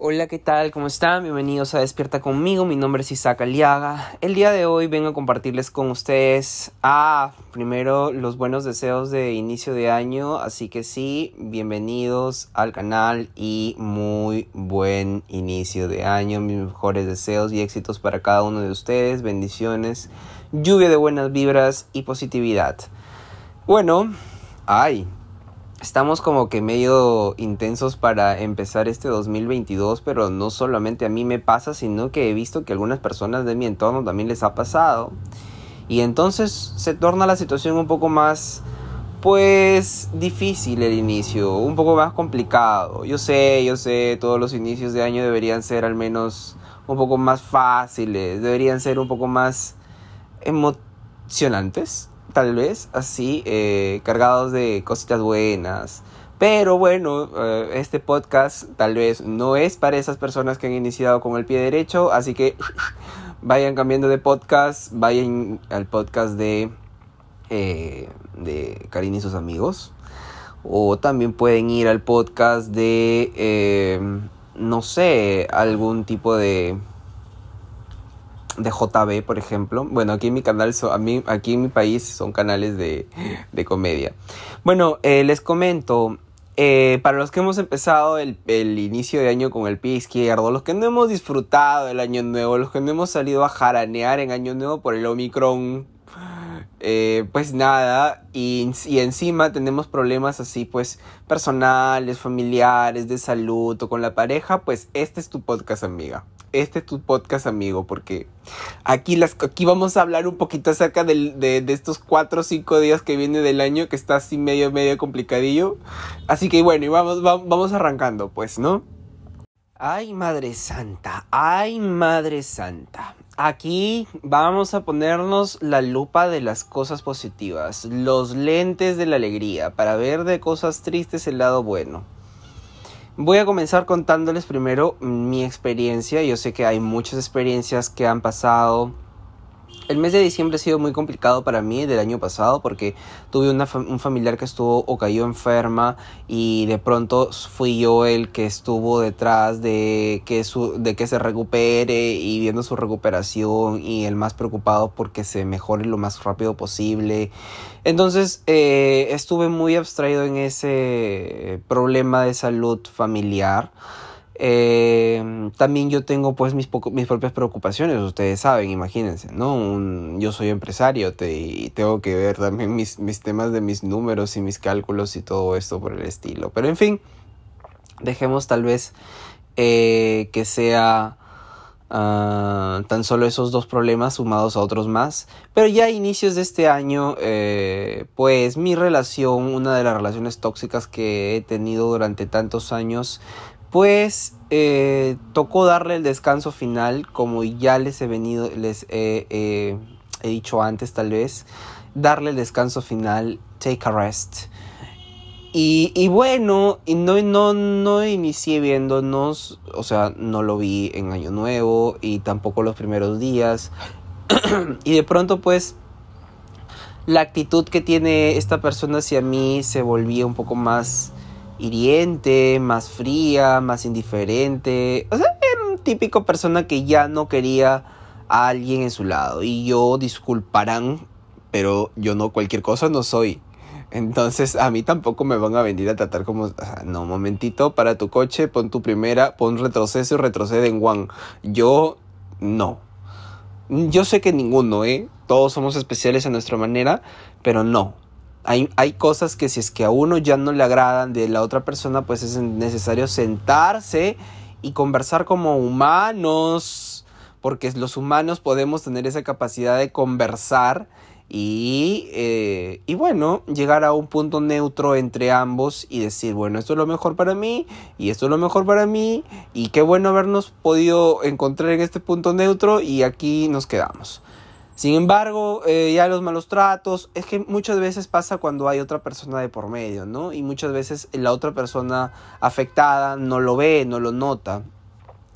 Hola, ¿qué tal? ¿Cómo están? Bienvenidos a Despierta conmigo. Mi nombre es Isaac Aliaga. El día de hoy vengo a compartirles con ustedes, ah, primero los buenos deseos de inicio de año. Así que sí, bienvenidos al canal y muy buen inicio de año. Mis mejores deseos y éxitos para cada uno de ustedes. Bendiciones, lluvia de buenas vibras y positividad. Bueno, ay, Estamos como que medio intensos para empezar este 2022, pero no solamente a mí me pasa, sino que he visto que algunas personas de mi entorno también les ha pasado. Y entonces se torna la situación un poco más, pues, difícil el inicio, un poco más complicado. Yo sé, yo sé, todos los inicios de año deberían ser al menos un poco más fáciles, deberían ser un poco más emocionantes tal vez, así, eh, cargados de cositas buenas. Pero bueno, eh, este podcast tal vez no es para esas personas que han iniciado con el pie derecho, así que vayan cambiando de podcast, vayan al podcast de, eh, de Karin y sus amigos. O también pueden ir al podcast de, no sé, algún tipo de de JB, por ejemplo. Bueno, aquí en mi canal, a mí, aquí en mi país son canales de, de comedia. Bueno, eh, les comento, eh, para los que hemos empezado el, el, inicio de año con el pie izquierdo, los que no hemos disfrutado el año nuevo, los que no hemos salido a jaranear en año nuevo por el Omicron, eh, pues nada, y, y, encima tenemos problemas así, pues personales, familiares, de salud o con la pareja, pues este es tu podcast, amiga este es tu podcast, amigo, porque aquí, las, aquí vamos a hablar un poquito acerca de, de, estos cuatro o cinco días que viene del año, que está así medio, medio complicadillo. Así que bueno, y vamos, vamos arrancando, pues, ¿no? Ay, Madre Santa, ay, Madre Santa. Aquí vamos a ponernos la lupa de las cosas positivas, los lentes de la alegría, para ver de cosas tristes el lado bueno. Voy a comenzar contándoles primero mi experiencia. Yo sé que hay muchas experiencias que han pasado el mes de diciembre ha sido muy complicado para mí del año pasado porque tuve un familiar que estuvo o cayó enferma y de pronto fui yo el que estuvo detrás de que, su, de que se recupere y viendo su recuperación y el más preocupado porque se mejore lo más rápido posible. Entonces eh, estuve muy abstraído en ese problema de salud familiar. Eh, también yo tengo pues mis, mis propias preocupaciones, ustedes saben, imagínense, ¿no? yo soy empresario y tengo que ver también mis, mis temas de mis números y mis cálculos y todo esto por el estilo. Pero en fin, dejemos tal vez eh, que sea ah, tan solo esos dos problemas sumados a otros más. Pero ya a inicios de este año, eh, pues mi relación, una de las relaciones tóxicas que he tenido durante tantos años, pues eh, tocó darle el descanso final, como ya les he venido, les he, dicho antes tal vez, darle el descanso final, take a rest. Y, y, bueno, y no, no, no inicié viéndonos, o sea, no lo vi en Año Nuevo y tampoco los primeros días. y de pronto pues la actitud que tiene esta persona hacia mí se volvía un poco más hiriente, más fría, más indiferente. O sea, un típico persona que ya no quería a alguien en su lado. Y yo, disculparán, pero yo no cualquier cosa no soy. Entonces a mí tampoco me van a venir a tratar como, o sea, no, momentito, para tu coche, pon tu primera, pon retroceso y retrocede en one. Yo no. Yo sé que ninguno, ¿eh? Todos somos especiales a nuestra manera, pero no. Hay, hay, cosas que si es que a uno ya no le agradan de la otra persona, pues es necesario sentarse y conversar como humanos, porque los humanos podemos tener esa capacidad de conversar y, eh, y bueno, llegar a un punto neutro entre ambos y decir, bueno, esto es lo mejor para mí y esto es lo mejor para mí y qué bueno habernos podido encontrar en este punto neutro y aquí nos quedamos. Sin embargo, eh, ya los malos tratos, es que muchas veces pasa cuando hay otra persona de por medio, ¿no? Y muchas veces la otra persona afectada no lo ve, no lo nota.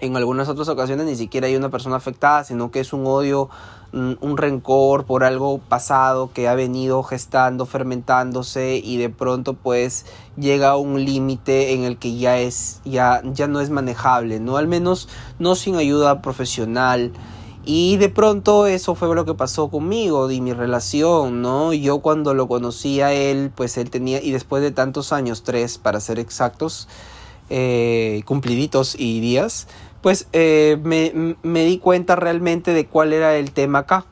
en algunas otras ocasiones ni siquiera hay una persona afectada, sino que es un odio, un rencor por algo pasado que ha venido gestando, fermentándose y de pronto pues llega a un límite en el que ya es ya ya no es manejable, no al menos no sin ayuda profesional. Y de pronto eso fue lo que pasó conmigo y mi relación, ¿no? Yo cuando lo conocí a él, pues él tenía, y después de tantos años, tres para ser exactos, eh, cumpliditos y días, pues eh, me, di cuenta realmente de cuál era el tema acá.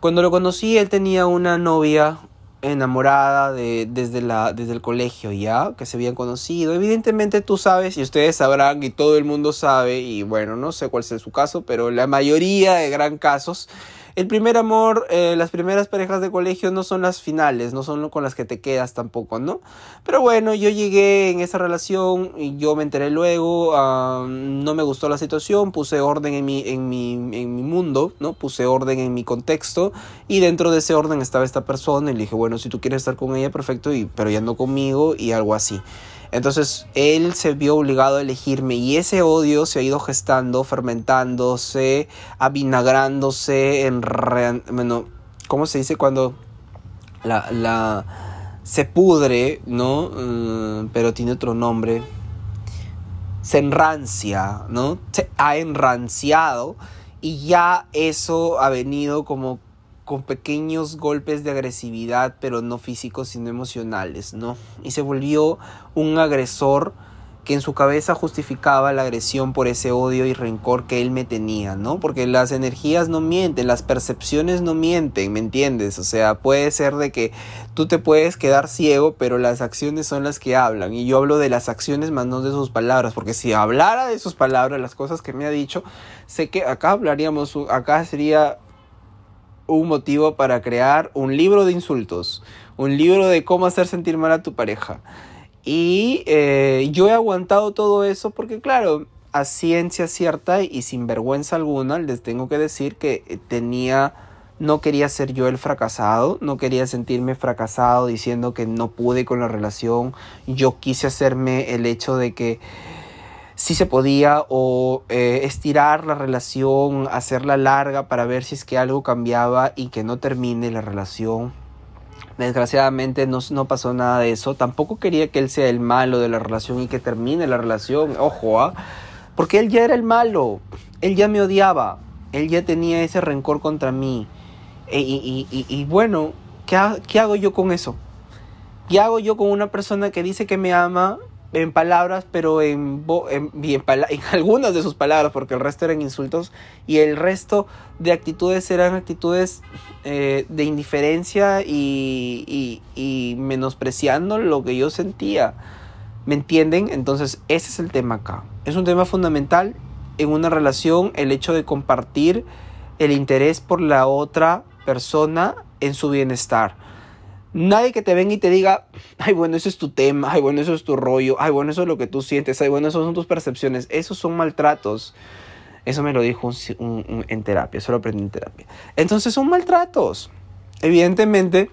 Cuando lo conocí, él tenía una novia enamorada de, desde, la, desde el colegio ya, que se habían conocido. Evidentemente tú sabes y ustedes sabrán y todo el mundo sabe, y bueno, no sé cuál es su caso, pero la mayoría de gran casos el primer amor, eh, las primeras parejas de colegio no son las finales, no son con las que te quedas tampoco, ¿no? Pero bueno, yo llegué en esa relación y yo me enteré luego, no me gustó la situación, puse orden en mi, en, mi, en mi mundo, ¿no? Puse orden en mi contexto y dentro de ese orden estaba esta persona y le dije, bueno, si tú quieres estar con ella, perfecto, y, pero ya no conmigo y algo así. Entonces él se vio obligado a elegirme y ese odio se ha ido gestando, fermentándose, avinagrándose, en... bueno, ¿cómo se dice cuando la, se pudre, ¿no? Mm, pero tiene otro nombre. Se enrancia, ¿no? Se ha enranciado y ya eso ha venido como con pequeños golpes de agresividad, pero no físicos, sino emocionales, ¿no? Y se volvió un agresor que en su cabeza justificaba la agresión por ese odio y rencor que él me tenía, ¿no? Porque las energías no mienten, las percepciones no mienten, ¿me entiendes? O sea, puede ser de que tú te puedes quedar ciego, pero las acciones son las que hablan. Y yo hablo de las acciones más no de sus palabras, porque si hablara de sus palabras, las cosas que me ha dicho, sé que acá hablaríamos, acá sería un motivo para crear un libro de insultos, un libro de cómo hacer sentir mal a tu pareja. Y eh, yo he aguantado todo eso porque, claro, a ciencia cierta y sin vergüenza alguna, les tengo que decir que tenía, no quería ser yo el fracasado, no quería sentirme fracasado diciendo que no pude con la relación. Yo quise hacerme el hecho de que si se podía o eh, estirar la relación, hacerla larga para ver si es que algo cambiaba y que no termine la relación. Desgraciadamente no, no pasó nada de eso. Tampoco quería que él sea el malo de la relación y que termine la relación. Ojo, ¿ah? Porque él ya era el malo. Él ya me odiaba. Él ya tenía ese rencor contra mí. E, y, y, y, bueno, ¿qué, ¿qué hago yo con eso? ¿Qué hago yo con una persona que dice que me ama en palabras, pero en, en, en, algunas de sus palabras, porque el resto eran insultos, y el resto de actitudes eran actitudes eh, de indiferencia y, y, menospreciando lo que yo sentía. ¿Me entienden? Entonces, ese es el tema acá. Es un tema fundamental en una relación, el hecho de compartir el interés por la otra persona en su bienestar Nadie que te venga y te diga, ay, bueno, eso es tu tema, ay, bueno, eso es tu rollo, ay, bueno, eso es lo que tú sientes, ay, bueno, eso son tus percepciones. Esos son maltratos. Eso me lo dijo en terapia, eso lo aprendí en terapia. Entonces son maltratos. Evidentemente,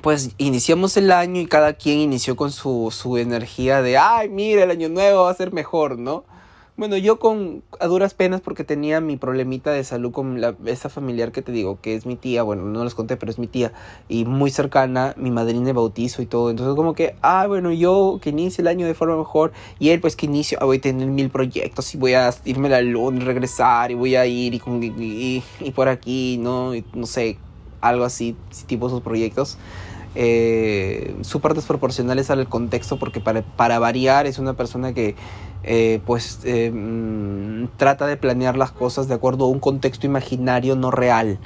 pues iniciamos el año y cada quien inició con su, su energía de, ay, mira, el año nuevo va a ser mejor, ¿no? Bueno, yo con a duras penas porque tenía mi problemita de salud con la, esa familiar que te digo, que es mi tía, bueno, no les conté, pero es mi tía, y muy cercana, mi madrina de bautizo y todo. Entonces como que, ah, bueno, yo que inicie el año de forma mejor, y él pues que inicio, ah, voy a tener mil proyectos y voy a irme a luna, regresar, y voy a ir y, con, y, y por aquí, ¿no? No sé, algo así, tipo sus proyectos. Eh, súper desproporcionales al contexto porque para, para variar es una persona que eh, pues eh, mm, trata de planear las cosas de acuerdo a un contexto imaginario no real.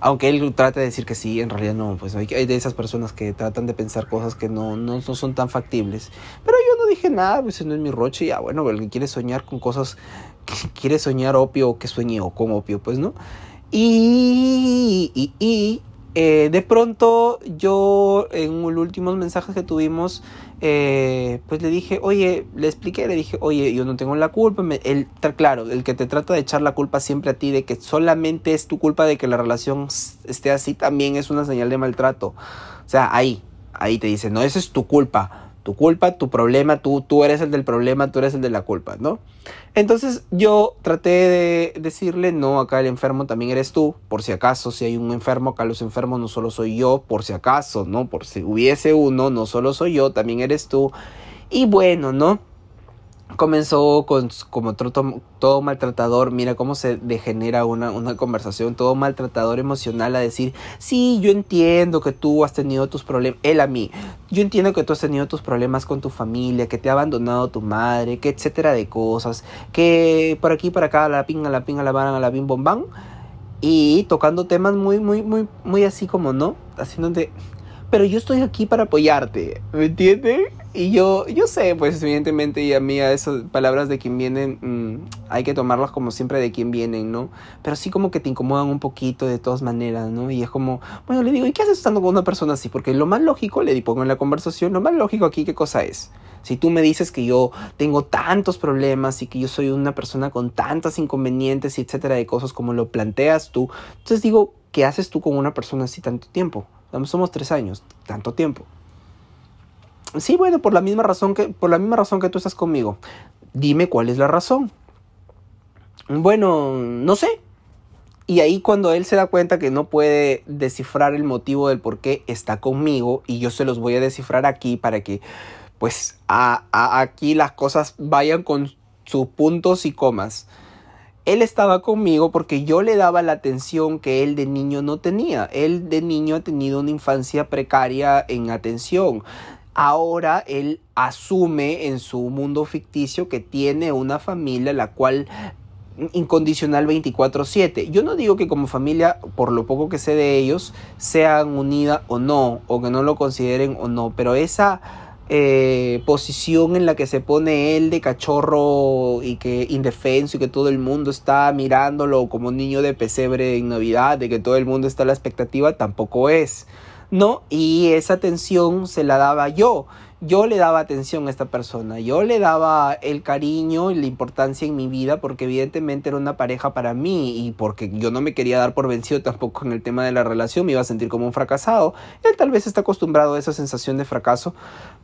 Aunque él trate de decir que sí, en realidad no, pues hay, de esas personas que tratan de pensar cosas que no, no, son tan factibles. Pero yo no dije nada, pues no es mi roche, ya bueno, el que quiere soñar con cosas, que quiere soñar opio, que sueñe o con opio, pues no. Y eh, de pronto yo en los últimos mensajes que tuvimos, eh, pues le dije, oye, le expliqué, le dije, oye, yo no tengo la culpa. el, claro, el que te trata de echar la culpa siempre a ti de que solamente es tu culpa de que la relación esté así, también es una señal de maltrato. O sea, ahí, ahí te dice, no, eso es tu culpa. Tu culpa, tu problema, tú, tú eres el del problema, tú eres el de la culpa, ¿no? Entonces yo traté de decirle, no, acá el enfermo también eres tú, por si acaso, si hay un enfermo, acá los enfermos no solo soy yo, por si acaso, ¿no? Por si hubiese uno, no solo soy yo, también eres tú. Y bueno, ¿no? Comenzó con como todo, todo, maltratador, mira cómo se degenera una, una conversación, todo maltratador emocional a decir, sí, yo entiendo que tú has tenido tus problemas, él a mí, yo entiendo que tú has tenido tus problemas con tu familia, que te ha abandonado tu madre, que etcétera de cosas, que por aquí, por acá, la pinga, la pinga, la van, la bim, bom, bam, y tocando temas muy, muy, muy, muy así como, ¿no? Haciéndote, pero yo estoy aquí para apoyarte, ¿me entiendes? Y yo, yo sé, pues evidentemente, y a mí a esas palabras de quien vienen, mm, hay que tomarlas como siempre de quien vienen, ¿no? Pero sí como que te incomodan un poquito de todas maneras, ¿no? Y es como, bueno, le digo, ¿y qué haces estando con una persona así? Porque lo más lógico, le pongo en la conversación, lo más lógico aquí, ¿qué cosa es? Si tú me dices que yo tengo tantos problemas y que yo soy una persona con tantas inconvenientes y etcétera de cosas como lo planteas tú, entonces digo, ¿qué haces tú con una persona así tanto tiempo? Somos tres años, tanto tiempo. Sí, bueno, por la misma razón que, por la misma razón que tú estás conmigo. Dime cuál es la razón. Bueno, no sé. Y ahí cuando él se da cuenta que no puede descifrar el motivo del por qué está conmigo, y yo se los voy a descifrar aquí para que, pues, aquí las cosas vayan con sus puntos y comas. Él estaba conmigo porque yo le daba la atención que él de niño no tenía. Él de niño ha tenido una infancia precaria en atención ahora él asume en su mundo ficticio que tiene una familia la cual incondicional 24/7. Yo no digo que como familia, por lo poco que sé de ellos, sean unida o no, o que no lo consideren o no, pero esa eh, posición en la que se pone él de cachorro y que indefenso y que todo el mundo está mirándolo como niño de pesebre en Navidad, de que todo el mundo está a la expectativa, tampoco es. ¿No? Y esa atención se la daba yo. Yo le daba atención a esta persona, yo le daba el cariño y la importancia en mi vida porque evidentemente era una pareja para mí y porque yo no me quería dar por vencido tampoco en el tema de la relación, me iba a sentir como un fracasado. Él tal vez está acostumbrado a esa sensación de fracaso,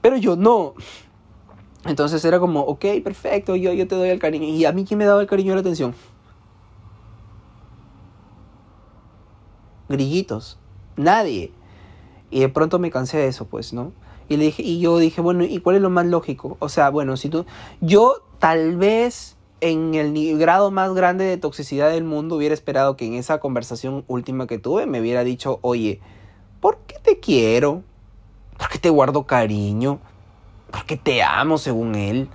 pero yo no. Entonces era como, ok, perfecto, yo, yo te doy el cariño. ¿Y a mí quién me daba el cariño y la atención? Grillitos. Nadie. Y de pronto me cansé de eso, pues, ¿no? Y, le dije, y yo dije, bueno, ¿y cuál es lo más lógico? O sea, bueno, si tú... Yo tal vez en el grado más grande de toxicidad del mundo hubiera esperado que en esa conversación última que tuve me hubiera dicho, oye, ¿por qué te quiero? ¿Por qué te guardo cariño? ¿Por qué te amo según él?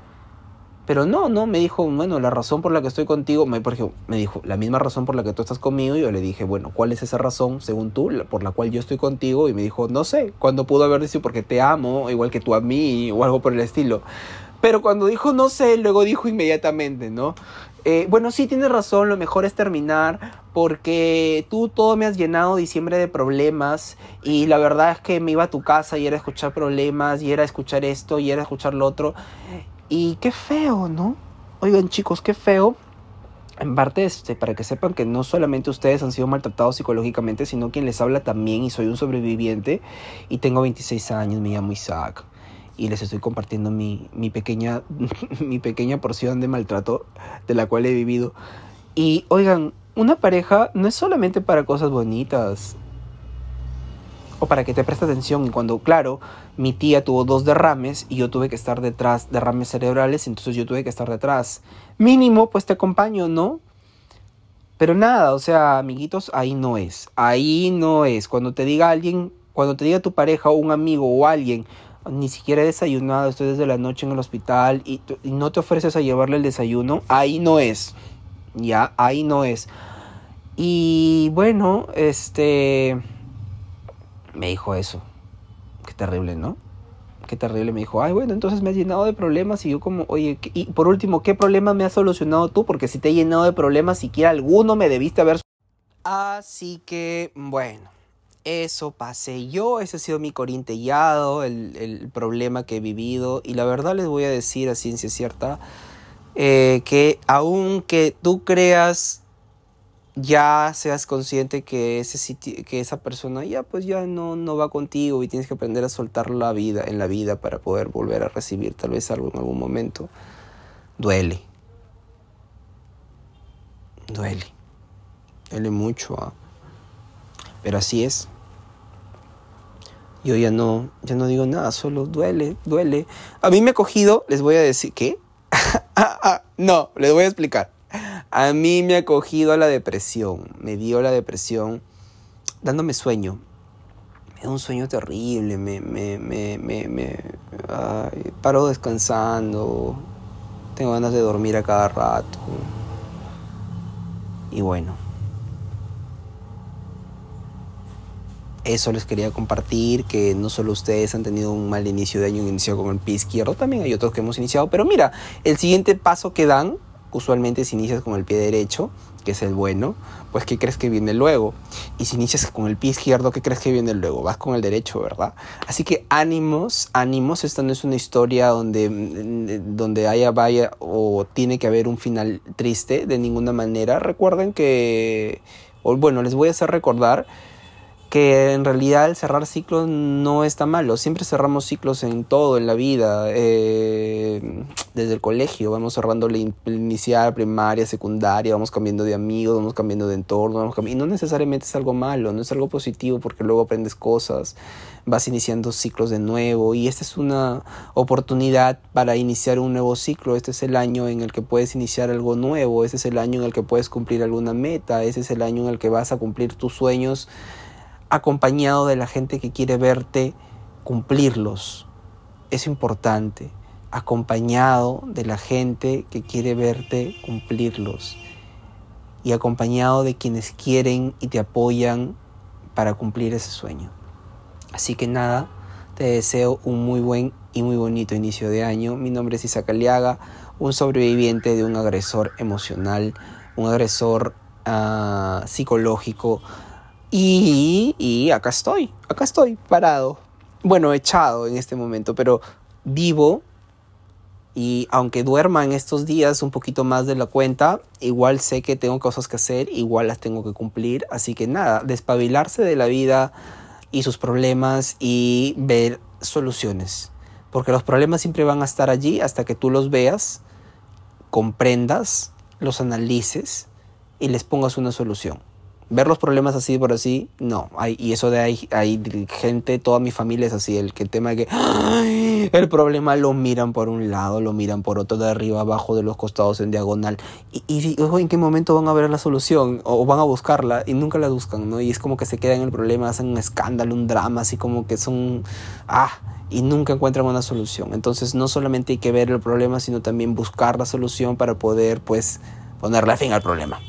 Pero no, no, me dijo, bueno, la razón por la que estoy contigo, me, por ejemplo, me dijo, la misma razón por la que tú estás conmigo, y yo le dije, bueno, ¿cuál es esa razón, según tú, por la cual yo estoy contigo? Y me dijo, no sé, cuando pudo haber dicho porque te amo, igual que tú a mí, o algo por el estilo. Pero cuando dijo no sé, luego dijo inmediatamente, ¿no? Eh, bueno, sí, tienes razón, lo mejor es terminar porque tú todo me has llenado diciembre de problemas y la verdad es que me iba a tu casa y era escuchar problemas y era escuchar esto y era escuchar lo otro y qué feo, ¿no? Oigan chicos, qué feo. En parte, este, para que sepan que no solamente ustedes han sido maltratados psicológicamente, sino quien les habla también y soy un sobreviviente y tengo 26 años, me llamo Isaac y les estoy compartiendo mi, mi, pequeña, mi pequeña porción de maltrato de la cual he vivido. Y oigan, una pareja no es solamente para cosas bonitas, o para que te preste atención. Y cuando, claro, mi tía tuvo dos derrames y yo tuve que estar detrás, derrames cerebrales, entonces yo tuve que estar detrás. Mínimo, pues te acompaño, ¿no? Pero nada, o sea, amiguitos, ahí no es. Ahí no es. Cuando te diga alguien, cuando te diga tu pareja o un amigo o alguien, ni siquiera he desayunado, estoy desde la noche en el hospital y, y no te ofreces a llevarle el desayuno, ahí no es. Ya, ahí no es. Y bueno, este me dijo eso. Qué terrible, ¿no? Qué terrible. Me dijo, ay, bueno, entonces me has llenado de problemas. Y yo como, oye, y por último, ¿qué problema me has solucionado tú? Porque si te he llenado de problemas, siquiera alguno me debiste haber... Así que, bueno, eso pasé yo. Ese ha sido mi corintellado, el, el problema que he vivido. Y la verdad les voy a decir a ciencia cierta, eh, que aunque tú creas ya seas consciente que ese que esa persona ya pues ya no, no va contigo y tienes que aprender a soltar la vida en la vida para poder volver a recibir tal vez algo en algún momento. Duele. Duele. Duele mucho. ¿ah? Pero así es. Yo ya no, ya no digo nada, solo duele, duele. A mí me ha cogido, les voy a decir, ¿qué? Ah, ah, no, les voy a explicar. A mí me ha cogido a la depresión, me dio la depresión dándome sueño. Me da un sueño terrible, me, me, me, paro descansando, tengo ganas de dormir a cada rato. Y bueno, eso les quería compartir, que no solo ustedes han tenido un mal inicio de año, un inicio con el pie izquierdo, también hay otros que hemos iniciado, pero mira, el siguiente paso que dan usualmente si inicias con el pie derecho, que es el bueno, pues ¿qué crees que viene luego? Y si inicias con el pie izquierdo, ¿qué crees que viene luego? Vas con el derecho, ¿verdad? Así que ánimos, ánimos, esta no es una historia donde, mm, donde haya vaya o tiene que haber un final triste de ninguna manera. Recuerden que, bueno, les voy a hacer recordar que en realidad cerrar ciclos no está malo. Siempre cerramos ciclos en todo, en la vida. Eh, desde el colegio vamos cerrando la inicial, primaria, secundaria, vamos cambiando de amigos, vamos cambiando de entorno. Y no necesariamente es algo malo, no es algo positivo porque luego aprendes cosas, vas iniciando ciclos de nuevo y esta es una oportunidad para iniciar un nuevo ciclo. Este es el año en el que puedes iniciar algo nuevo, este es el año en el que puedes cumplir alguna meta, este es el año en el que vas a cumplir tus sueños acompañado de la gente que quiere verte cumplirlos. Es importante, acompañado de la gente que quiere verte cumplirlos y acompañado de quienes quieren y te apoyan para cumplir ese sueño. Así que nada, te deseo un muy buen y muy bonito inicio de año. Mi nombre es Isaac Aliaga, un sobreviviente de un agresor emocional, un agresor ah, psicológico y, acá estoy, acá estoy, parado. Bueno, echado en este momento, pero vivo. Y aunque duerma en estos días un poquito más de la cuenta, igual sé que tengo cosas que hacer, igual las tengo que cumplir. Así que nada, despabilarse de la vida y sus problemas y ver soluciones. Porque los problemas siempre van a estar allí hasta que tú los veas, comprendas, los analices y les pongas una solución ver los problemas así por así, no. Hay, y eso de ahí, hay gente, toda mi familia es así. El, que el tema de que el problema lo miran por un lado, lo miran por otro, de arriba, abajo, de los costados, en diagonal. Y, y en qué momento van a ver la solución o van a buscarla y nunca la buscan, ¿no? Y es como que se quedan en el problema, hacen un escándalo, un drama, así como que son. Ah, y nunca encuentran una solución. Entonces, no solamente hay que ver el problema, sino también buscar la solución para poder, pues, ponerle fin al problema.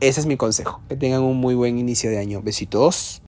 Ese es mi consejo. Que tengan un muy buen inicio de año. Besitos.